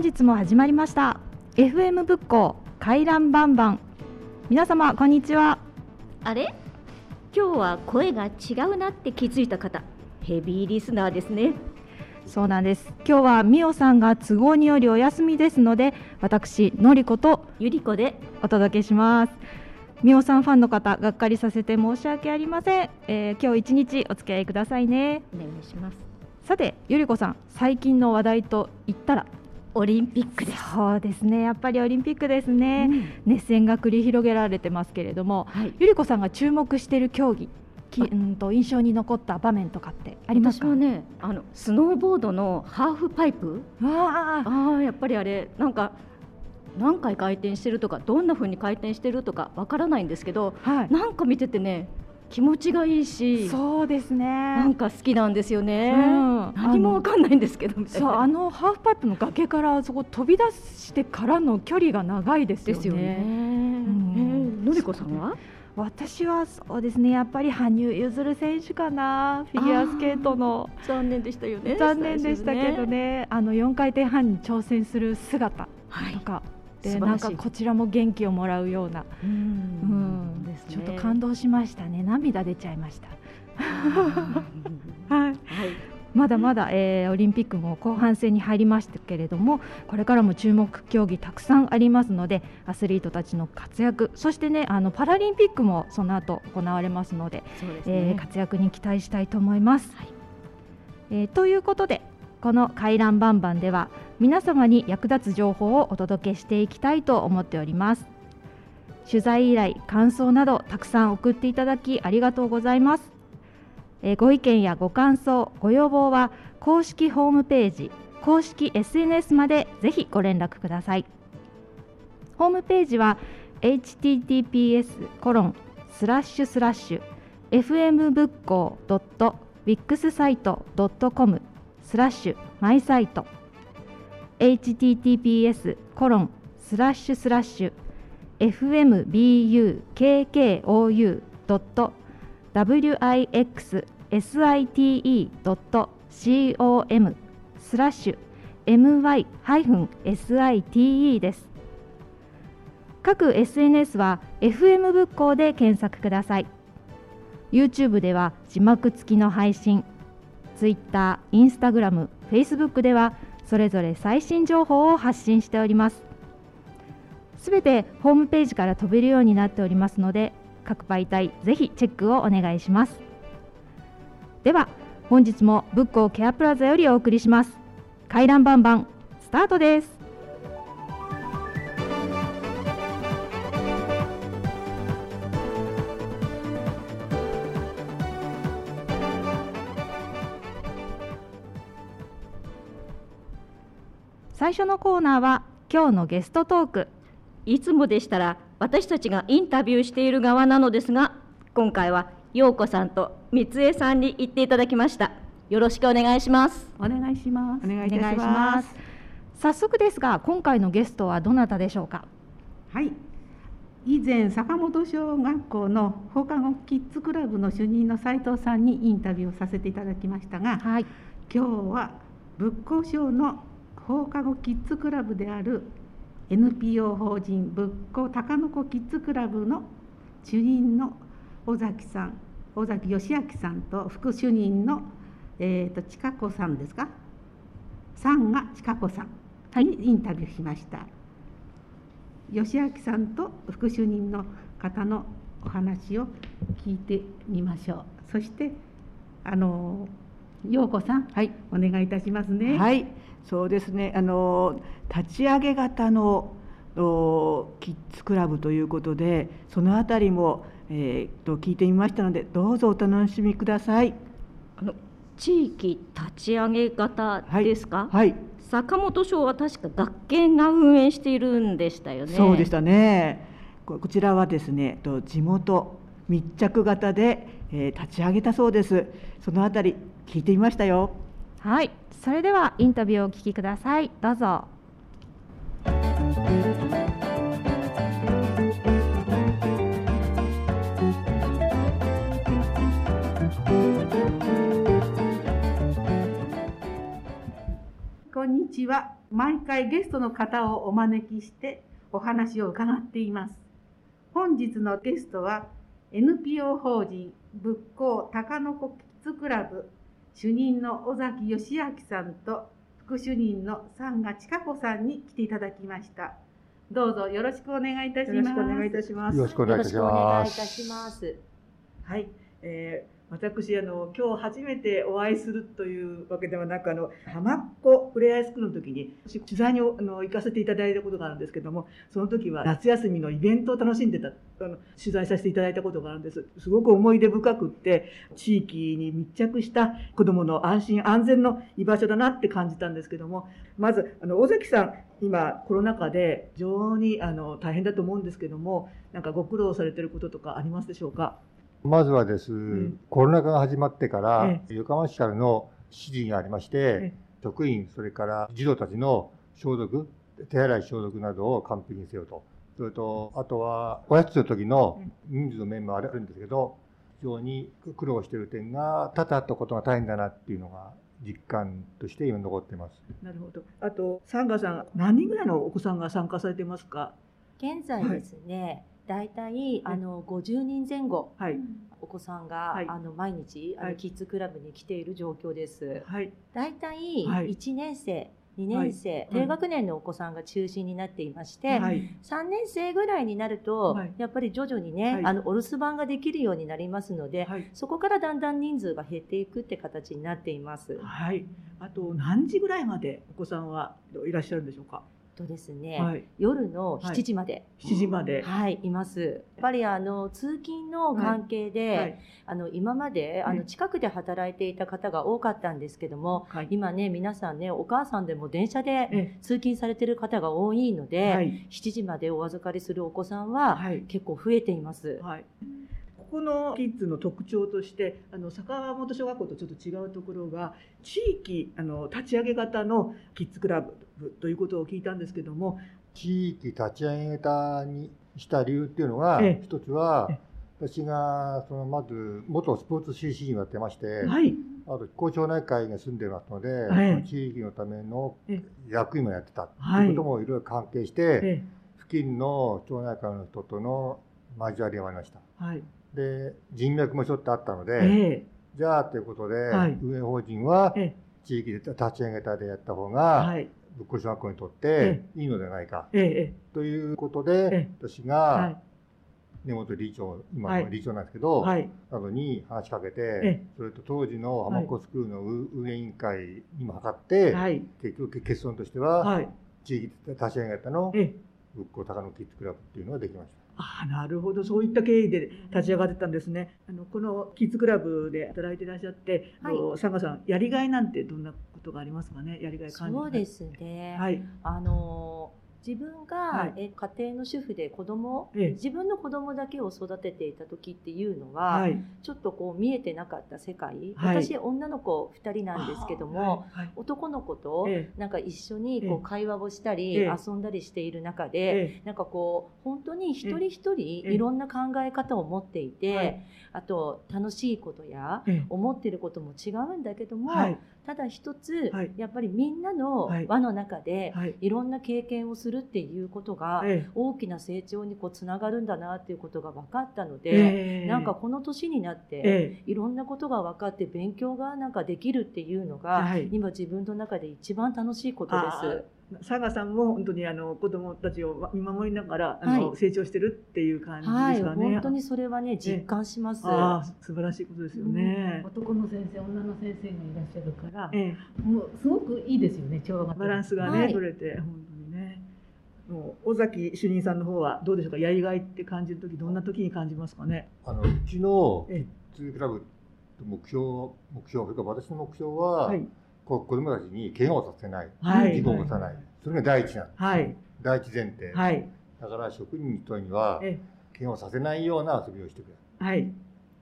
本日も始まりました。FM 仏教回覧バンバン皆様こんにちは。あれ？今日は声が違うなって気づいた方ヘビーリスナーですね。そうなんです。今日はみおさんが都合によりお休みですので私のりことゆりこで。お届けします。みおさんファンの方がっかりさせて申し訳ありません、えー、今日一日お付き合いくださいね。お願いします。さてゆりこさん最近の話題と言ったら？オリンピックです。そうですね。やっぱりオリンピックですね、うん、熱戦が繰り広げられてますけれども、はい、ゆりこさんが注目している競技きうんと印象に残った場面とかってありますか？私はねあのスノーボードのハーフパイプ。あ。あやっぱりあれなんか何回回転してるとかどんなふうに回転してるとかわからないんですけど、はい、なんか見ててね気持ちがいいしそうですね。なんか好きなんですよね、うん、何もわかんないんですけどそうあのハーフパイプの崖からそこ飛び出してからの距離が長いですよね。ですよね。うん、のりこさんは？私はそうですねやっぱり羽生結弦選手かなフィギュアスケートの。残念でしたよね残念でしたけどね、ね、あの4回転半に挑戦する姿とか、はい、でなんかこちらも元気をもらうような。うん、ね、ちょっと感動しましたね。涙出ちゃいました。はい、はいまだまだ、えー、オリンピックも後半戦に入りましたけれどもこれからも注目競技たくさん。ありますのでアスリートたちの活躍そしてねあのパラリンピックもその後行われますのでで、ね、えー、活躍に期待したいと思います。はい、えー、ということでこの回覧バンバンでは皆様に役立つ情報をお届けしていきたいと思っております。取材依頼、感想などたくさん送っていただきありがとうございます。えご意見やご感想、ご要望は公式ホームページ、公式 SNS までぜひご連絡ください。ホームページは https コロンスラッシュスラッシュ fm 仏教 .wixsite.com スラッシュマイサイト https コロンスラッシュスラッシュ fmbukkou.wixsite.com スラッシュ my-site です。各 SNS は FM 仏教で検索ください。YouTube では字幕付きの配信、Twitter、Instagram、Facebook ではそれぞれ最新情報を発信しております。すべてホームページから飛べるようになっておりますので、各媒体ぜひチェックをお願いします。では本日もブックオケアプラザよりお送りします。回覧バンバンスタートです。最初のコーナーは今日のゲストトーク。いつもでしたら私たちがインタビューしている側なのですが今回は陽子さんと三江さんに行っていただきました。よろしくお願いします。お願いします。お願いします。早速ですが今回のゲストはどなたでしょうか？はい。以前坂本小学校の放課後キッズクラブの主任の斉藤さんにインタビューをさせていただきましたが、はい、今日は仏教省の放課後キッズクラブである NPO 法人仏教高野子キッズクラブの主任の尾崎さん尾崎義明さんと副主任の、えーと、近子さんですか？さんが近子さんにインタビューしました、はい、義明さんと副主任の方のお話を聞いてみましょう。そしてあの陽子さん、はい、お願いいたしますね。はいそうですね。あの立ち上げ型のキッズクラブということでそのあたりも、えー、と聞いてみましたのでどうぞお楽しみください。あの地域立ち上げ型ですか、はい、はい、坂本省は確か学研が運営しているんでしたよね。そうでしたね。こちらはですねと地元密着型で、えー、立ち上げたそうです。そのあたり聞いてみましたよはいそれではインタビューをお聞きくださいどうぞこんにちは。毎回ゲストの方をお招きしてお話を伺っています。本日のゲストは NPO 法人仏光高野子キッズクラブ主任の尾崎義明さんと副主任の三賀千佳子さんに来ていただきました。どうぞよろしくお願いいたします。よろしくお願いいたします。よろしくお願いいたします。はい。えー私あの今日初めてお会いするというわけではなくあの浜っ子ふれあいスクールの時に取材にあの行かせていただいたことがあるんですけどもその時は夏休みのイベントを楽しんでたあの取材させていただいたことがあるんです。すごく思い出深くって地域に密着した子どもの安心安全の居場所だなって感じたんですけどもまずあの尾崎さん今コロナ禍で非常にあの大変だと思うんですけどもなんかご苦労されてることとかありますでしょうか？まずはです、うん、コロナ禍が始まってから、横浜市からの指示がありまして、職員、それから児童たちの消毒、手洗い消毒などを完璧にせよと。それと、あとは、おやつの時の人数の面もあるんですけど、非常に苦労している点が、多々あったことが大変だなっていうのが、実感として今残っています。なるほど。あと、サンガさん、何人ぐらいのお子さんが参加されてますか？現在ですね、はい大体あの50人前後、はい、お子さんが、はい、あの毎日あのキッズクラブに来ている状況です。はい、大体1年生、2年生、はい、低学年のお子さんが中心になっていまして、はい、3年生ぐらいになると、はい、やっぱり徐々にね、はい、あのお留守番ができるようになりますので、そこからだんだん人数が減っていくって形になっています。はい。あと何時ぐらいまでお子さんはいらっしゃるんでしょうか？とですね、はい、夜の7時まで、はい、7時まで。はいいます。やっぱりあの通勤の関係で、はい、あの今まであの近くで働いていた方が多かったんですけども、今ね皆さんねお母さんでも電車で通勤されてる方が多いので、はい、7時までお預かりするお子さんは結構増えています。はいここのキッズの特徴としてあの坂本小学校とちょっと違うところが地域あの立ち上げ型のキッズクラブということを聞いたんですけども。地域立ち上げ型にした理由っていうのが、ええ、一つは、え、私がそのまず元スポーツ CC にやってまして、はい、あと高町内会が住んでますので、はい、地域のための役員もやってたということもいろいろ関係して、付近の町内会の人との交わりがありました。はいで人脈もちょっとあったので、えー、じゃあということで、はい、運営法人は地域で立ち上げたでやった方が、はい、仏教小学校にとっていいのではないか、えー、ということで、私が、根本理事長今の理事長なんですけど、はい、などに話しかけて、それと当時の浜子スクールの運営委員会にも諮って、はい、結局結論としては、はい、地域立ち上げ方の復興高野キッズクラブっていうのができました。あなるほどそういった経緯で立ち上がってたん。ですね。あのこのキッズクラブで働いていらっしゃって、はい、佐賀さん。やりがいなん。てどん。なことがありますかねやりがい感じそうですね、はい、あの自分が、はい、え家庭の主婦で子供、ええ、自分の子供だけを育てていた時っていうのは、はい、ちょっとこう見えてなかった世界、はい、私女の子2人なんですけども、男の子となんか一緒にこう会話をしたり、遊んだりしている中で、なんかこう本当に一人一人いろんな考え方を持っていて、あと楽しいことや思ってることも違うんだけども、ただ一つ、はい、やっぱりみんなの輪の中で、はい、いろんな経験をするっていうことが、大きな成長にこうつながるんだなっていうことが分かったので、えー、なんかこの年になって、えー、いろんなことが分かって勉強がなんかできるっていうのが、はい、今自分の中で一番楽しいことです。佐賀さんも本当にあの子供たちを見守りながら、あの、はい、成長してるっていう感じですかね。はい、本当にそれはね実感します。あ素晴らしいことですよね、うん、男の先生、女の先生がいらっしゃるから、ええ、もうすごくいいですよね調和が。バランスがね、はい、取れて本当にね。もう尾崎主任さんの方はどうでしょうか？やりがいって感じる時どんな時に感じますかね？あのうちのキッズクラブ目標目標それから私の目標は。はい子供たちに怪我をさせない、はい、事故を起こさない、それが第一なんです、はい、第一前提、はい、だから職員の人には怪我をさせないような遊びをしてくれ、はい、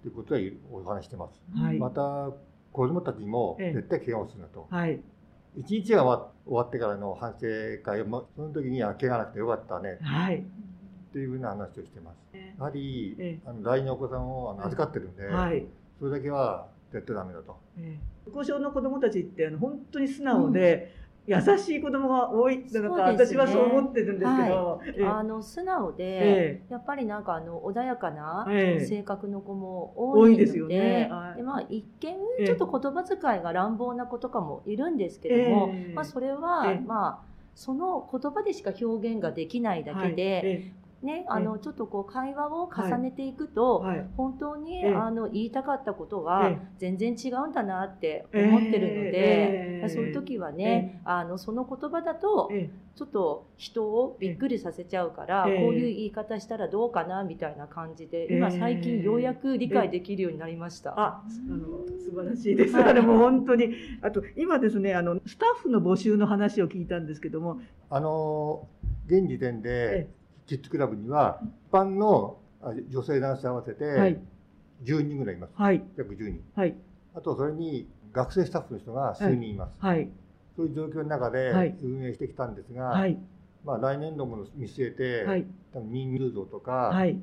ということはお話してます、はい、また子供たちも絶対怪我をするなと、はい、一日が終わってからの反省会をその時には怪我なくてよかったね、はい、っていうふうな話をしてます、やはりあの来年お子さんを預かってるんで、はい、それだけは絶対ダメだと。えー、交渉の子どもたちってあの本当に素直で、優しい子供が多い。なんか、私はそう思ってるんですけど、はい、あの素直で、えやっぱりなんかあの穏やかな性格の子も多いので,、ですよね、でまあ、一見ちょっと言葉遣いが乱暴な子とかもいるんですけども、まあ、それは、まあその言葉でしか表現ができないだけで、ね、あのちょっとこう会話を重ねていくと、はい、本当に、あの言いたかったことは全然違うんだなって思ってるので、そういう時はね、あのその言葉だとちょっと人をびっくりさせちゃうから、こういう言い方したらどうかなみたいな感じで今最近ようやく理解できるようになりました。あ、あの素晴らしいです。あれも本当に。あと今ですねあのスタッフの募集の話を聞いたんですけども、あの現時点でキッズクラブには一般の女性男性合わせて10人ぐらいいます、はい、約10人、はい、あとそれに学生スタッフの人が数人います、はい、そういう状況の中で運営してきたんですが、はい、まあ、来年度も見据えて、はい、多分人数増とか、はい、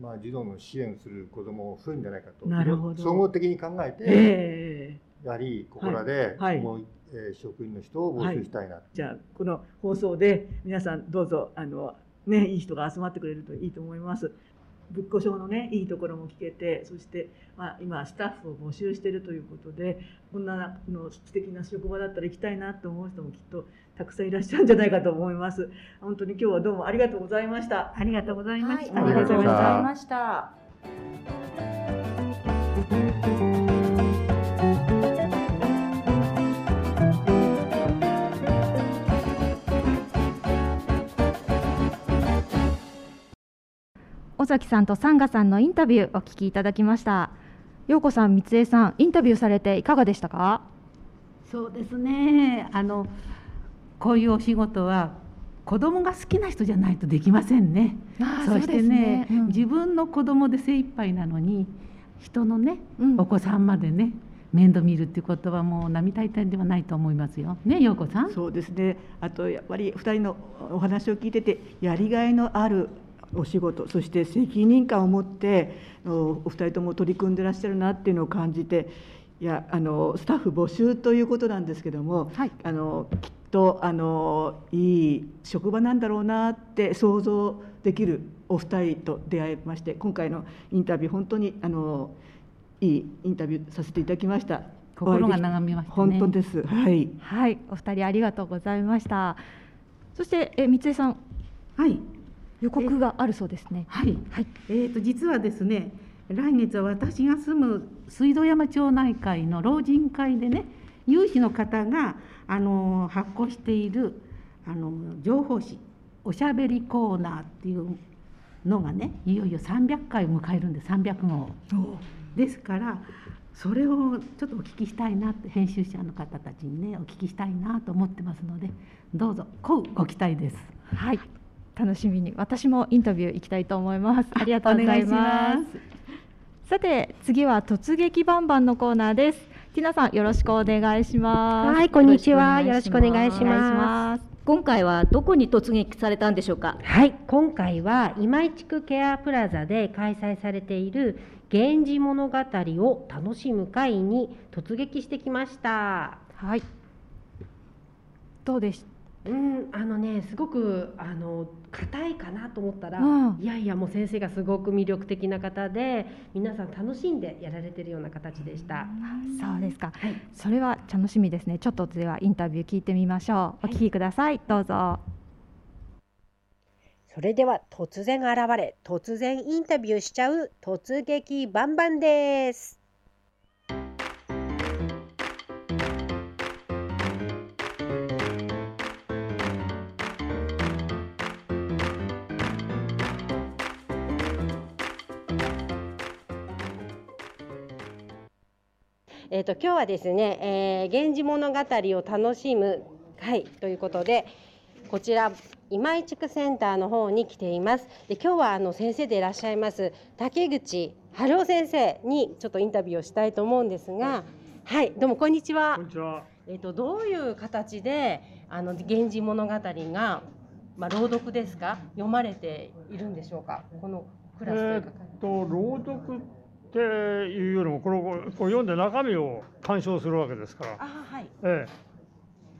まあ、児童の支援する子ども増えるんじゃないかと。なるほど。総合的に考えて、えー、やはりここらで、はい。もうえー、職員の人を募集したいな、じゃあこの放送で皆さんどうぞあのね、いい人が集まってくれるといいと思います。仏庫証のねいいところも聞けてそして、まあ、今スタッフを募集しているということでこんなの素敵な職場だったら行きたいなと思う人もきっとたくさんいらっしゃるんじゃないかと思います。本当に今日はどうもありがとうございました。ありがとうございました、はい、ありがとうございました尾崎さんとサンガさんのインタビューお聞きいただきました陽子さん、三江さんインタビューされていかがでしたか？そうですねあのこういうお仕事は子供が好きな人じゃないとできませんね。そしてね、ねうん、自分の子供で精一杯なのに人のね、うん、お子さんまでね面倒見るっていうことはもう並大抵ではないと思いますよ。ね、陽子さん？そうですね。あとやっぱり二人のお話を聞いててやりがいのあるお仕事そして責任感を持ってお二人とも取り組んでらっしゃるなっていうのを感じていやあのスタッフ募集ということなんですけども、はい、あのきっとあのいい職場なんだろうなって想像できるお二人と出会いまして今回のインタビュー本当にあのいいインタビューさせていただきました。心が眺めました、ね、本当です。はい。はい、お二人ありがとうございました。そしてえ三江さん。はい。予告があるそうですね。はい。はい、えっ、ー、と実はですね、来月は私が住む水道山町内会の老人会でね、有志の方があの発行しているあの情報誌おしゃべりコーナーっていうのがね、いよいよ300回を迎えるんで300号。ですからそれをちょっとお聞きしたいなって編集者の方たちにねお聞きしたいなと思ってますのでどうぞこうご期待です。はい楽しみに私もインタビュー行きたいと思います。ありがとうございます。さて次は突撃バンバンのコーナーです。ティナさんよろしくお願いします。はいこんにちは。よろしくお願いします。今回はどこに突撃されたんでしょうか？はい今回は今井地区ケアプラザで開催されている源氏物語を楽しむ会に突撃してきました。はい。どうでしうんあのねすごくあの硬いかなと思ったら、うん、いやいやもう先生がすごく魅力的な方で皆さん楽しんでやられてるような形でした。そうですか、はい、それは楽しみですね。ちょっとではインタビュー聞いてみましょう。お聞きください、はい、どうぞ。それでは突然現れ突然インタビューしちゃう突撃バンバンですえーと、今日はですね、えー、源氏物語を楽しむ会ということでこちら今井地区センターの方に来ていますで今日はあの先生でいらっしゃいます竹口春夫先生にちょっとインタビューをしたいと思うんですが、はい、はい、どうもこんにちは。こんにちは。えっ、ー、とどういう形であの源氏物語がまあ朗読ですか？読まれているんでしょうか？このクラスというか。えー、と朗読っていうよりもこれをこう読んで中身を鑑賞するわけですから。あはい、ええ。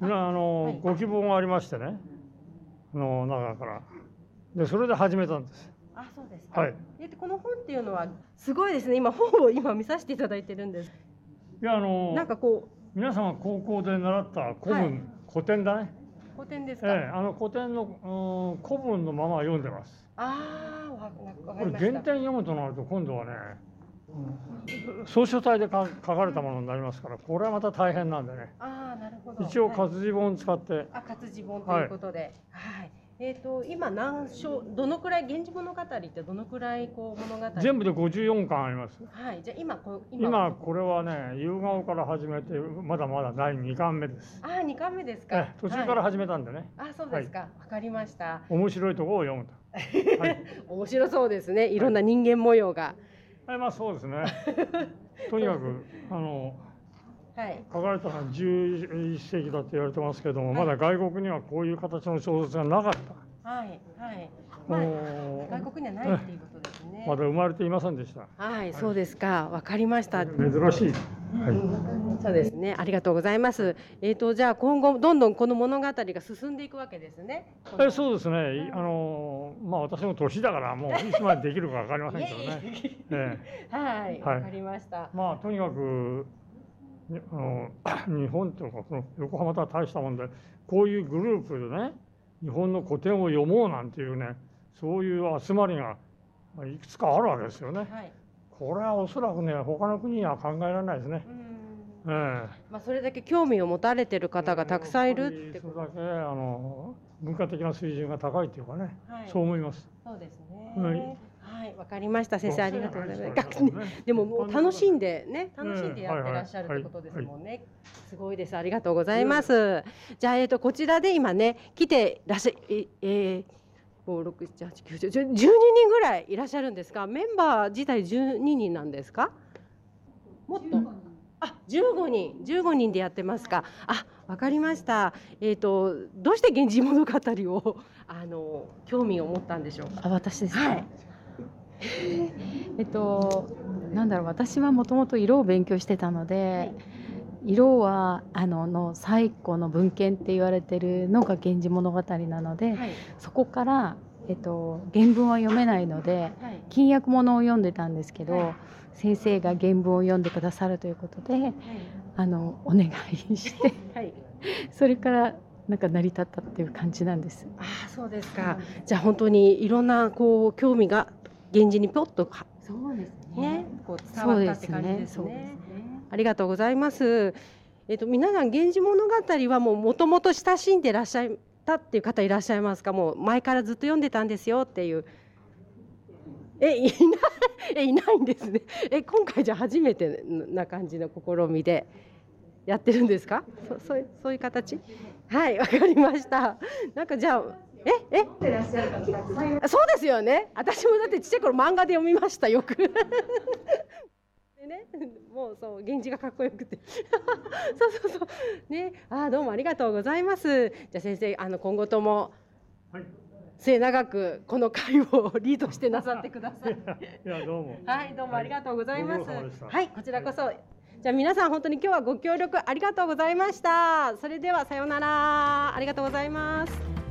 あの、はい、ご希望がありましてね。あの中から。でそれで始めたんです。あそうですか、はい、でこの本っていうのはすごいですね。今本を今見させていただいてるんです。いやあのなんかこう。皆さんが高校で習った古文、はい、古典だね。古典ですか、ええ、あの古典の、うん、古文のまま読んでます。ああわかりました。これ原点読むとなると今度はね総書体で書かれたものになりますから、これはまた大変なんでね。ああ、なるほど。一応活字本使って。あ、活字本ということで。はい、はいえっ、ー、と今何章どのくらい源氏物語ってどのくらいこう物語全部で54巻あります。はい。じゃあ今こ今今これはね夕顔から始めてまだまだ第2巻目です。あ二巻目ですか？途中から始めたんでね。はい、あそうですか。わ、はい、かりました。面白いところを読むと。はい、面白そうですね。いろんな人間模様が。はい、まあそうですね。とにかくあの。はい、書かれたのは11世紀だって言われてますけども、はい、まだ外国にはこういう形の小説がなかった。はいはいまあ、外国にはないっていうことですね。まだ生まれていませんでした。はい、そうですか。わかりました。珍しい。はい。そうですね。ありがとうございます。えっ、ー、とじゃあ今後どんどんこの物語が進んでいくわけですね。え、そうですね。あのまあ私も年だからもういつまでできるかわかりませんけどね。ええ、はい、わかりました。まあとにかく。あの 日本というかその横浜とは大したもんでこういうグループでね日本の古典を読もうなんていうねそういう集まりがいくつかあるわけですよね。はい、これはおそらくね他の国には考えられないですね。ええ、まあそれだけ興味を持たれてる方がたくさんいるってことそれだけあの文化的な水準が高いというかね、はい、そう思います。そうですね。はいはい、わかりました。先生ありがとうございます。でももう楽しんでね、楽しんでやってらっしゃるってことですもんね。すごいです。ありがとうございます。じゃあえっとこちらで今ね来てらっしゃええー五六七八九十十二人ぐらいいらっしゃるんですか？メンバー自体十二人なんですか？もっと。あ、十五人、十五人でやってますか。あ、わかりました。えっ、ー、とどうして源氏物語をあの興味を持ったんでしょうか？あ、私ですはい。えっとなんだろう私はもともと色を勉強してたので、色はあのの最古の文献って言われてるのが「源氏物語」なので、はい、そこから、えっと、原文は読めないので、はい、金訳物を読んでたんですけど、はい、先生が原文を読んでくださるということで、あのお願いして、それからなんか成り立ったっていう感じなんです。あそうですか。じゃあ本当にいろんなこう興味が源氏にぴょっとそうですね。こう伝わったって感じですね。ありがとうございます。えっ、と皆さん源氏物語はもうもともと親しんでいらっしゃったっていう方いらっしゃいますか？もう前からずっと読んでたんですよっていう。えいないえいないんですね。え今回じゃ初めてな感じの試みでやってるんですか？そそういうそういう形？はいわかりました。なんかじゃあ。ええ？そうですよね私もだってちっちゃい頃漫画で読みましたよくでね。もうそう源氏がかっこよくて。そうそうそう。ね。あどうもありがとうございます。じゃあ先生あの今後とも、はい、末永くこの会をリードしてなさってください。いやどうも。はいどうもありがとうございます、はい、はい、こちらこそ。じゃあ皆さん本当に今日はご協力ありがとうございました。それではさようなら。ありがとうございます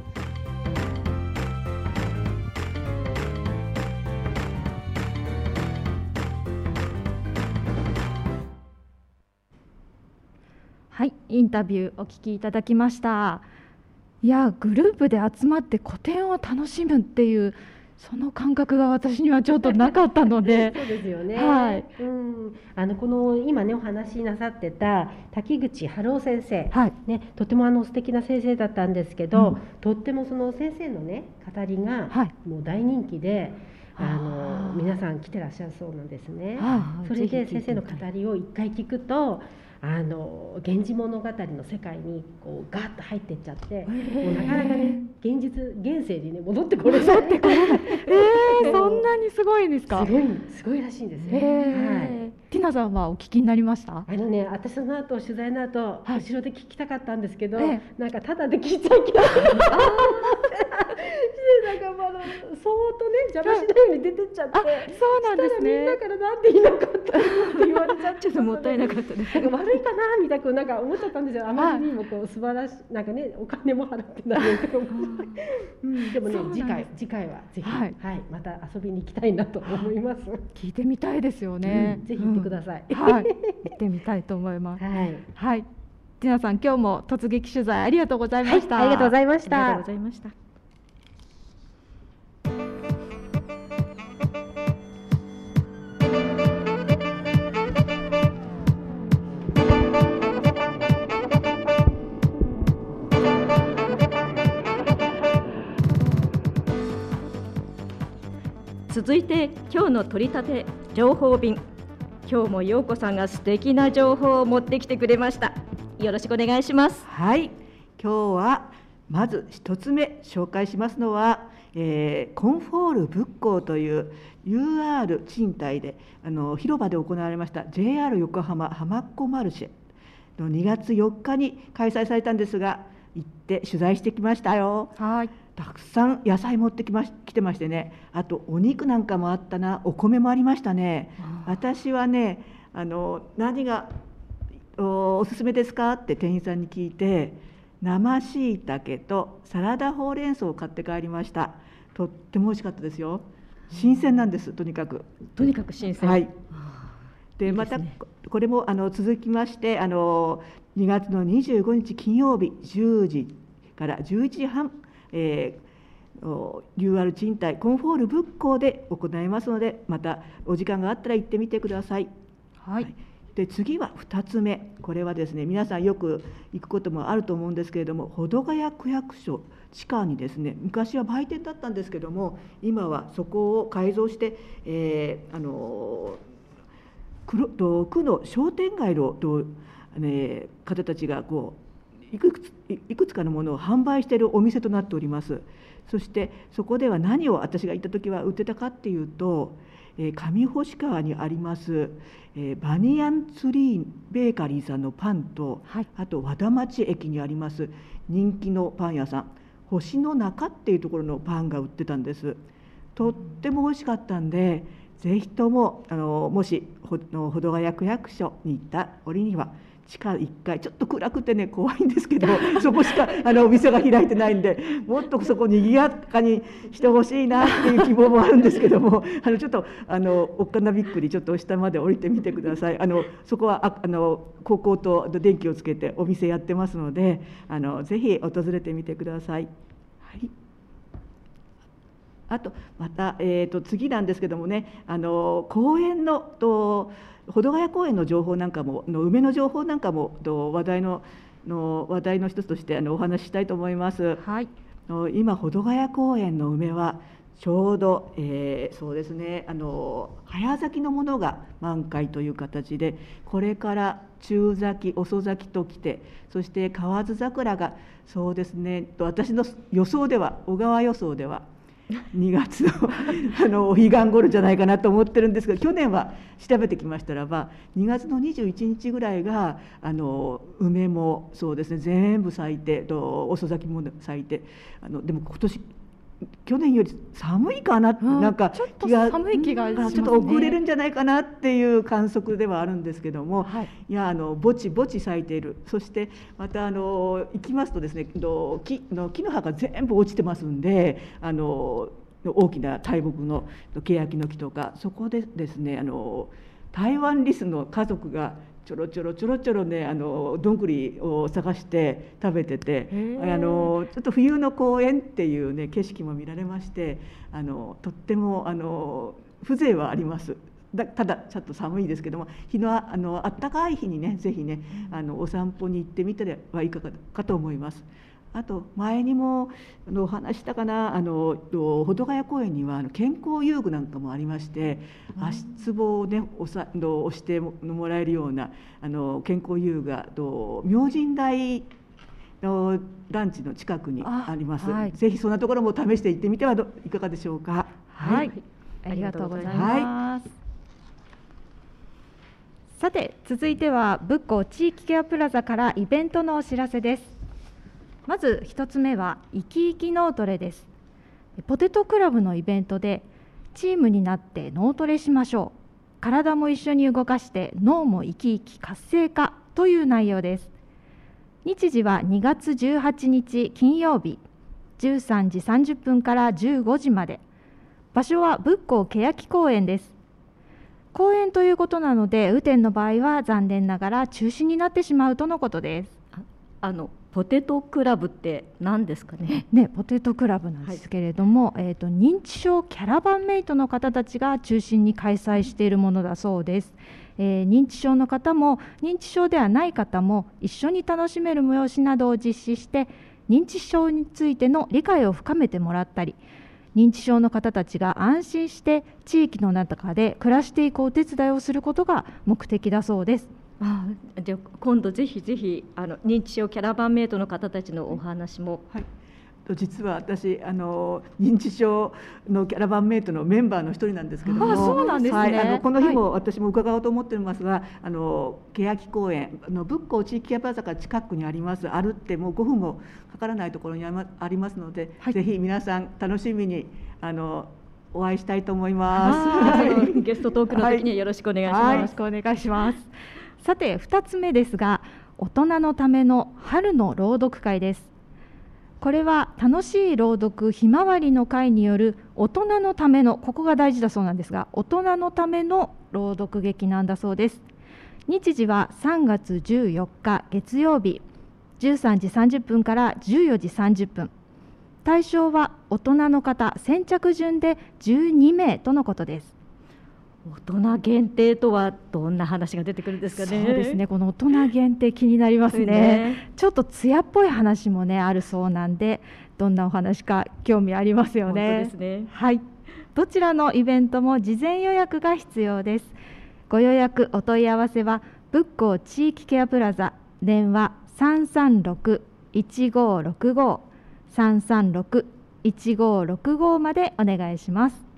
はいインタビューお聞きいただきました。いやグループで集まって個展を楽しむっていうその感覚が私にはちょっとなかったので。そうですよね、はい、うん。あのこの今ねお話しなさってた滝口春夫先生、はい、ね、とてもあの素敵な先生だったんですけど、うん、とってもその先生のね語りがもう大人気で。あの皆さん来てらっしゃるそうなんですね。それで先生の語りを一回聞くとあの「源氏物語」の世界にこうガーッと入ってっちゃって、もうなかなかね現実現世にね戻ってこれない。ってこれない。えー、そんなにすごいんですか？すごいすごいらしいんですね。はい。ティナさんはお聞きになりました？あのね、私その後取材の後、はい、後ろで聞きたかったんですけど、なんかただで聞いちゃいけない。なんかまだそーっとね邪魔しないように出てっちゃって、そうなんですね。みんなからなんでいなかったって言われちゃってちょっともったいなかったです。悪いかなみたいななんか思っちゃったんですよ。あまりにもこう素晴らしいなんかねお金も払ってないうん、でもね 次回次回はぜひ、はい、はい、また遊びに行きたいなと思います。聞いてみたいですよね。うん、ぜひ行ってください。はい、行ってみたいと思います。はい。はい。ティナさん今日も突撃取材ありがとうございました。ありがとうございました。ありがとうございました。続いて今日の取り立て情報便。今日も陽子さんが素敵な情報を持ってきてくれました。よろしくお願いします。はい。今日はまず一つ目紹介しますのは、えー、コンフォール仏光という UR 賃貸であの広場で行われました JR 横浜浜っ子マルシェ。の2月4日に開催されたんですが行って取材してきましたよ。はいたくさん野菜持ってきま来てましてね。あとお肉なんかもあったな。お米もありましたね。私はねあの何がおおすすめですか？って店員さんに聞いて生しいたけとサラダほうれん草を買って帰りました。とっても美味しかったですよ。新鮮なんですとにかく。とにかく新鮮。はい。でまたこれもあの続きましてあの2月の25日金曜日10時から11時半えー、UR 賃貸コンフォール仏光で行いますのでまたお時間があったら行ってみてください。はい、で次は2つ目。これはですね皆さんよく行くこともあると思うんですけれども保土ヶ谷区役所地下にですね昔は売店だったんですけども今はそこを改造して、えー、あの区の商店街の、ね、方たちがこういくついくつかのものを販売しているお店となっております。そしてそこでは何を私が行った時は売ってたかっていうと上星川にありますバニヤンツリーベーカリーさんのパンと、はい、あと和田町駅にあります人気のパン屋さん星の中っていうところのパンが売ってたんです。とっても美味しかったんでぜひともあのもし保土ヶ谷区役所に行った折には地下1階ちょっと暗くてね怖いんですけど そこしかあのお店が開いてないんでもっとそこにぎやかにしてほしいなっていう希望もあるんですけども あのちょっとあのおっかなびっくりちょっと下まで降りてみてくださいあのそこはああの高校と電気をつけてお店やってますのであのぜひ訪れてみてください。はいあとまた、えーと、次なんですけどもねあの公園のと保土ヶ谷公園の情報なんかもの梅の情報なんかも話題のの話題の一つとしてあのお話ししたいと思います。はい、今保土ヶ谷公園の梅はちょうど、えー、そうですねあの早咲きのものが満開という形でこれから中咲き遅咲きときてそして河津桜がそうですね私の予想では小川予想では2月の あのお彼岸頃じゃないかなと思ってるんですが去年は調べてきましたらば2月の21日ぐらいがあの梅もそうですね全部咲いてと遅咲きも咲いてあのでも今年去年より寒いかな、うん、なんか気が寒い気が、ね、ちょっと遅れるんじゃないかなっていう観測ではあるんですけども、はい、いやあのぼちぼち咲いている。そしてまたあの行きますとですね木の木の葉が全部落ちてますんであの大きな大木の欅の木とかそこでですねあの台湾リスの家族がちょろちょろちょろちょろねあのどんぐりを探して食べててあのちょっと冬の公園っていうね景色も見られましてあのとってもあの風情はあります。だただちょっと寒いですけども日のあの暖かい日にねぜひねあのお散歩に行ってみてはいかがかと思います。あと前にもお話したかなあの保土ヶ谷公園にはあの健康遊具なんかもありまして、足つぼをね押さ押してもらえるようなあの健康遊具が明神台のランチの近くにあります、はい、ぜひそんなところも試して行ってみてはいかがでしょうか？はい、はい、ありがとうございます。はい。さて続いては仏光地域ケアプラザからイベントのお知らせですまず1つ目は生き生き脳トレです。ポテトクラブのイベントでチームになって脳トレしましょう。体も一緒に動かして脳も生き生き活性化という内容です。日時は2月18日金曜日13時30分から15時まで。場所は仏光欅公園です。公園ということなので雨天の場合は残念ながら中止になってしまうとのことです。あのポテトクラブって何ですかね？ね、ポテトクラブなんですけれども、はい、えっ、と認知症キャラバンメイトの方たちが中心に開催しているものだそうです。えー、認知症の方も認知症ではない方も一緒に楽しめる催しなどを実施して認知症についての理解を深めてもらったり認知症の方たちが安心して地域の中で暮らしていくお手伝いをすることが目的だそうです。あじゃ今度ぜひぜひあの認知症キャラバンメイトの方たちのお話も。はい実は私あの認知症のキャラバンメイトのメンバーの一人なんですけども、そうなんですね、はい、あのこの日も私も伺おうと思ってますが、はい、あの欅公園あの仏光地域ケアプラザから近くにあります歩ってもう5分もかからないところにありますので、はい、ぜひ皆さん楽しみにあのお会いしたいと思います。ゲストトークの時によろしくお願いします。よろしくお願いします。さて2つ目ですが大人のための春の朗読会です。これは楽しい朗読ひまわりの会による大人のためのここが大事だそうなんですが大人のための朗読劇なんだそうです。日時は3月14日月曜日13時30分から14時30分。対象は大人の方先着順で12名とのことです。大人限定とはどんな話が出てくるんですかね。そうですね。この大人限定気になりますね。ねちょっと艶っぽい話もねあるそうなんで、どんなお話か興味ありますよね。ねはい。どちらのイベントも事前予約が必要です。ご予約お問い合わせは仏光地域ケアプラザ電話三三六一五六五三三六一五六五までお願いします。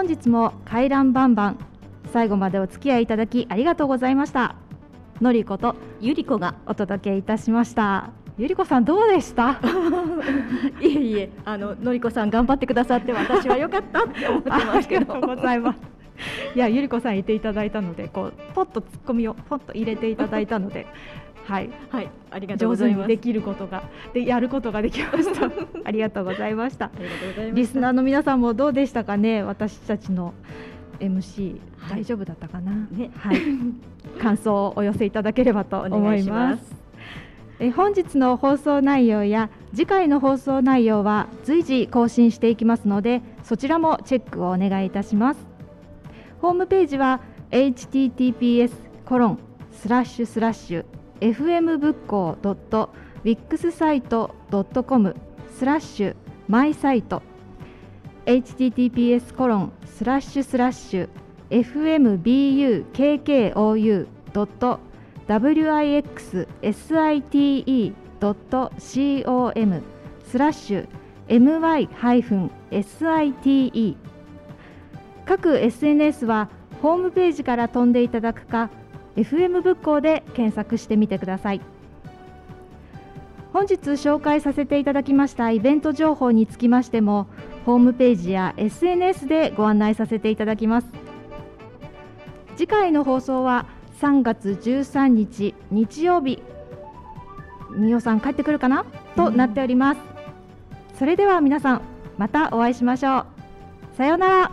本日も回覧バンバン。最後までお付き合いいただきありがとうございました。のりことゆりこが。お届けいたしました。ゆりこさんどうでした？いえいえあののりこさん頑張ってくださって私は良かったって思ってますけど。ありがとうございます。いやゆりこさんいていただいたのでこうポッとツッコミをポッと入れていただいたのではい、はい、ありがとうございます。できることがでやることができ ました。ありがとうございました。リスナーの皆さんもどうでしたかね、私たちの MC、はい、大丈夫だったかな？ね、はい、感想をお寄せいただければと思います。え本日の放送内容や次回の放送内容は随時更新していきますのでそちらもチェックをお願いいたしますホームページは https コロンスラッシュスラッシュ fm 仏教 .wixsite.com スラッシュマイサイト https コロンスラッシュスラッシュ fmbukkoe.wixsite.com スラッシュ my-site 各 SNS はホームページから飛んでいただくか FM 仏教で検索してみてください。本日紹介させていただきましたイベント情報につきましてもホームページや SNS でご案内させていただきます。次回の放送は3月13日日曜日。みおさん帰ってくるかな？となっております、それでは皆さんまたお会いしましょう。さようなら